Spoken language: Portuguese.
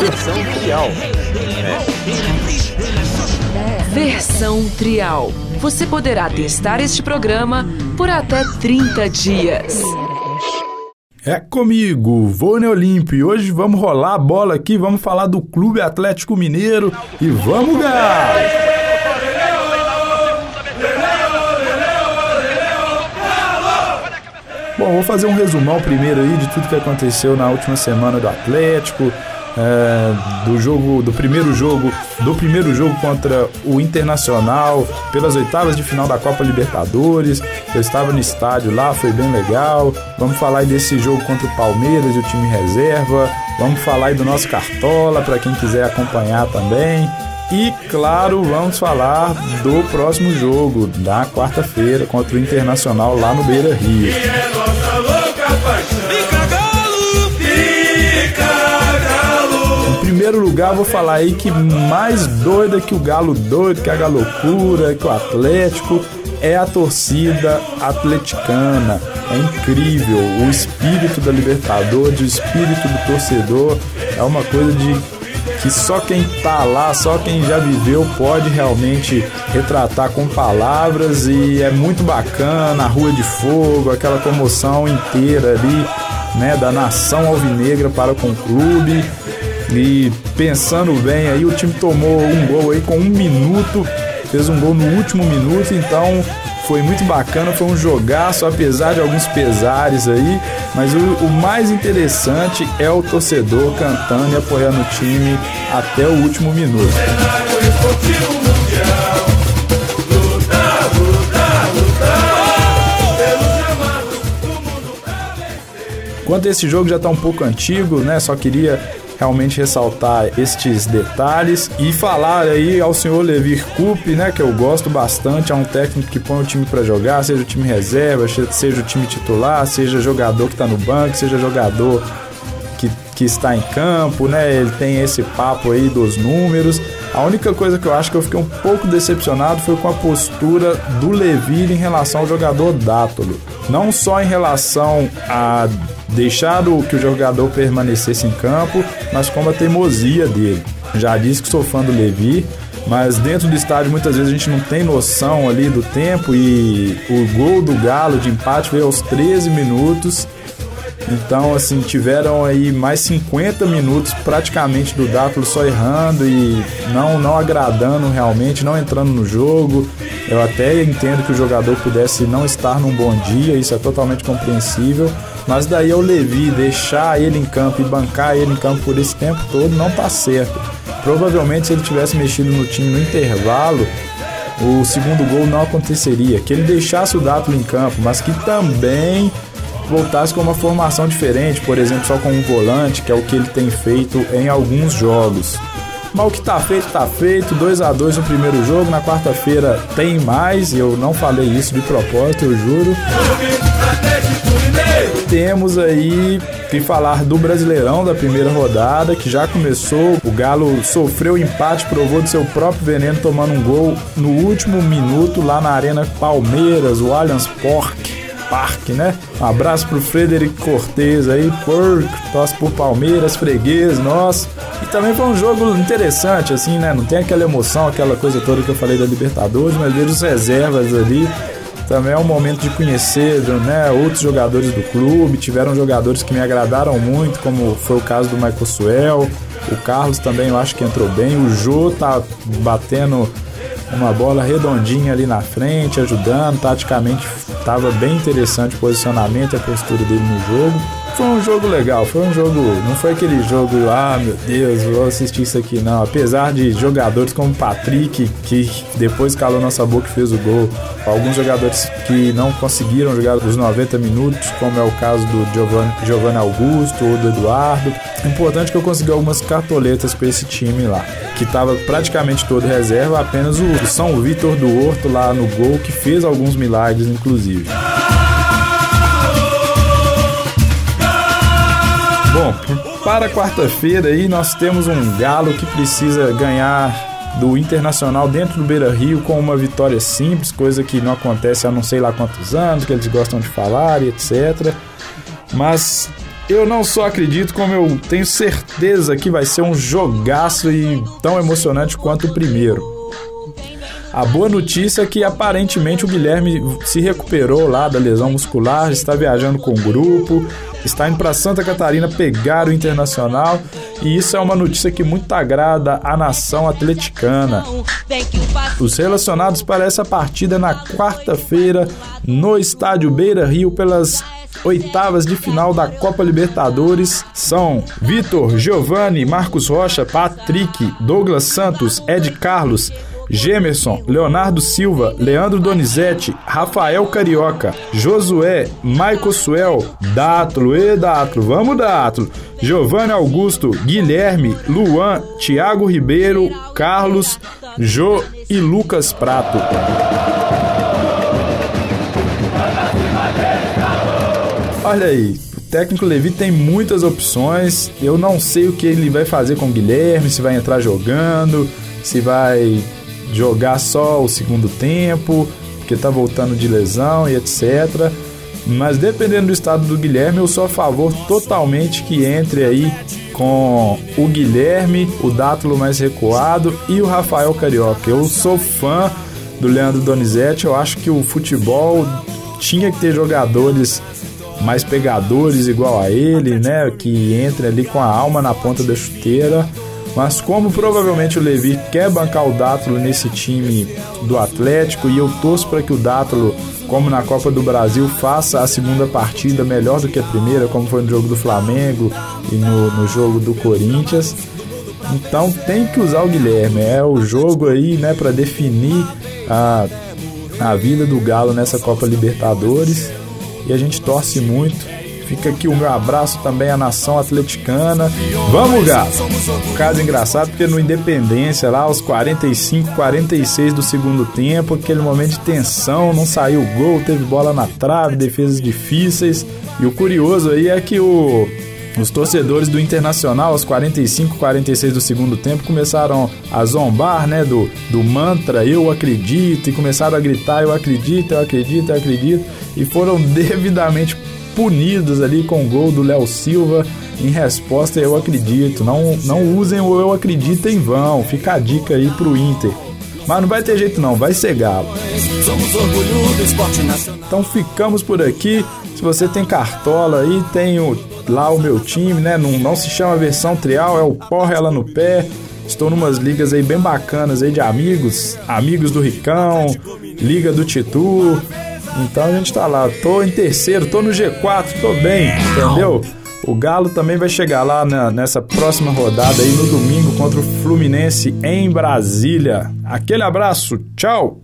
Versão Trial. Versão Trial. Você poderá testar este programa por até 30 dias. É comigo, Vône Olímpio. E hoje vamos rolar a bola aqui, vamos falar do Clube Atlético Mineiro e vamos ganhar! Bom, vou fazer um resumão primeiro aí de tudo que aconteceu na última semana do Atlético, é, do jogo, do primeiro jogo, do primeiro jogo contra o Internacional pelas oitavas de final da Copa Libertadores. Eu estava no estádio lá, foi bem legal. Vamos falar desse jogo contra o Palmeiras e o time reserva. Vamos falar do nosso Cartola para quem quiser acompanhar também. E claro, vamos falar do próximo jogo, da quarta-feira, contra o Internacional lá no Beira Rio. Vou falar aí que mais doida que o Galo doido, que a Galocura, que o Atlético, é a torcida atleticana. É incrível. O espírito da Libertadores, o espírito do torcedor é uma coisa de que só quem tá lá, só quem já viveu pode realmente retratar com palavras e é muito bacana a Rua de Fogo, aquela comoção inteira ali, né, da nação alvinegra para com o clube e pensando bem, aí o time tomou um gol aí com um minuto, fez um gol no último minuto, então foi muito bacana, foi um jogaço, apesar de alguns pesares aí, mas o, o, mais interessante é o torcedor cantando e apoiando o time até o último minuto. Quanto esse jogo já está um pouco antigo, né? Só queria realmente ressaltar estes detalhes e falar aí ao senhor Levir Coupe, né, que eu gosto bastante, é um técnico que põe o time para jogar, seja o time reserva, seja o time titular, seja jogador que está no banco, seja jogador que, que está em campo, né? Ele tem esse papo aí dos números. A única coisa que eu acho que eu fiquei um pouco decepcionado foi com a postura do Levir em relação ao jogador Dátolo. Não só em relação a deixar o, que o jogador permanecesse em campo, mas como a teimosia dele. Já disse que sou fã do Levi, mas dentro do estádio muitas vezes a gente não tem noção ali do tempo e o gol do Galo de empate veio aos 13 minutos. Então, assim, tiveram aí mais 50 minutos praticamente do Dátulo só errando e não, não agradando realmente, não entrando no jogo. Eu até entendo que o jogador pudesse não estar num bom dia, isso é totalmente compreensível. Mas daí o Levi deixar ele em campo e bancar ele em campo por esse tempo todo não tá certo. Provavelmente se ele tivesse mexido no time no intervalo, o segundo gol não aconteceria. Que ele deixasse o Dátulo em campo, mas que também voltasse com uma formação diferente, por exemplo, só com um volante, que é o que ele tem feito em alguns jogos. Mas o que tá feito, tá feito. 2 a 2 no primeiro jogo. Na quarta-feira tem mais. Eu não falei isso de propósito, eu juro. Temos aí que falar do Brasileirão da primeira rodada, que já começou. O Galo sofreu empate, provou de seu próprio veneno, tomando um gol no último minuto lá na Arena Palmeiras, o Allianz Parque. Parque, né? Um abraço pro Frederico Cortez aí, porco, torce por Palmeiras, freguês, nós. E também foi um jogo interessante, assim, né? Não tem aquela emoção, aquela coisa toda que eu falei da Libertadores, mas vejo os reservas ali também é um momento de conhecer né, outros jogadores do clube. Tiveram jogadores que me agradaram muito, como foi o caso do Michael Suel. O Carlos também eu acho que entrou bem. O Jô tá batendo uma bola redondinha ali na frente, ajudando. Taticamente estava bem interessante o posicionamento e a postura dele no jogo. Foi um jogo legal, foi um jogo. Não foi aquele jogo, ah meu Deus, vou assistir isso aqui, não. Apesar de jogadores como Patrick, que depois calou nossa boca e fez o gol, alguns jogadores que não conseguiram jogar os 90 minutos, como é o caso do Giovanni, Giovanni Augusto ou do Eduardo. Importante é que eu consegui algumas cartoletas com esse time lá, que estava praticamente todo reserva, apenas o São Vitor do Horto lá no gol, que fez alguns milagres, inclusive. Bom, para quarta-feira aí nós temos um Galo que precisa ganhar do Internacional dentro do Beira Rio com uma vitória simples, coisa que não acontece há não sei lá quantos anos, que eles gostam de falar e etc. Mas eu não só acredito, como eu tenho certeza que vai ser um jogaço e tão emocionante quanto o primeiro. A boa notícia é que aparentemente o Guilherme se recuperou lá da lesão muscular, está viajando com o grupo, está indo para Santa Catarina pegar o Internacional e isso é uma notícia que muito agrada a nação atleticana. Os relacionados para essa partida na quarta-feira no estádio Beira Rio pelas oitavas de final da Copa Libertadores são Vitor, Giovanni, Marcos Rocha, Patrick, Douglas Santos, Ed Carlos, Gemerson, Leonardo Silva, Leandro Donizete, Rafael Carioca, Josué, Maico Suel, Dátolo, e Dátolo, vamos Dátolo, Giovanni Augusto, Guilherme, Luan, Thiago Ribeiro, Carlos, Jô e Lucas Prato. Olha aí, o técnico Levi tem muitas opções. Eu não sei o que ele vai fazer com o Guilherme, se vai entrar jogando, se vai jogar só o segundo tempo, porque tá voltando de lesão e etc. Mas dependendo do estado do Guilherme, eu sou a favor totalmente que entre aí com o Guilherme, o Dátulo mais recuado e o Rafael Carioca. Eu sou fã do Leandro Donizete, eu acho que o futebol tinha que ter jogadores mais pegadores igual a ele, né, que entre ali com a alma na ponta da chuteira mas como provavelmente o Levi quer bancar o Dátulo nesse time do Atlético e eu torço para que o Dátulo, como na Copa do Brasil, faça a segunda partida melhor do que a primeira, como foi no jogo do Flamengo e no, no jogo do Corinthians. Então tem que usar o Guilherme, é o jogo aí, né, para definir a, a vida do Galo nessa Copa Libertadores. E a gente torce muito Fica aqui o meu abraço também à nação atleticana. Vamos, Galo! Caso engraçado, porque no Independência, lá aos 45, 46 do segundo tempo, aquele momento de tensão, não saiu gol, teve bola na trave, defesas difíceis. E o curioso aí é que o os torcedores do Internacional, aos 45, 46 do segundo tempo, começaram a zombar, né, do, do mantra eu acredito, e começaram a gritar eu acredito, eu acredito, eu acredito, e foram devidamente punidos ali com o gol do Léo Silva. Em resposta, eu acredito. Não, não usem o eu acredito em vão. Fica a dica aí pro Inter. Mas não vai ter jeito não, vai ser galo. Então ficamos por aqui. Se você tem cartola aí, tenho lá o meu time, né? Não, não se chama versão trial, é o porra ela no pé. Estou numas ligas aí bem bacanas aí de amigos, amigos do Ricão, Liga do Titu, então a gente tá lá, tô em terceiro, tô no G4, tô bem, entendeu? O Galo também vai chegar lá na, nessa próxima rodada aí no domingo contra o Fluminense em Brasília. Aquele abraço, tchau!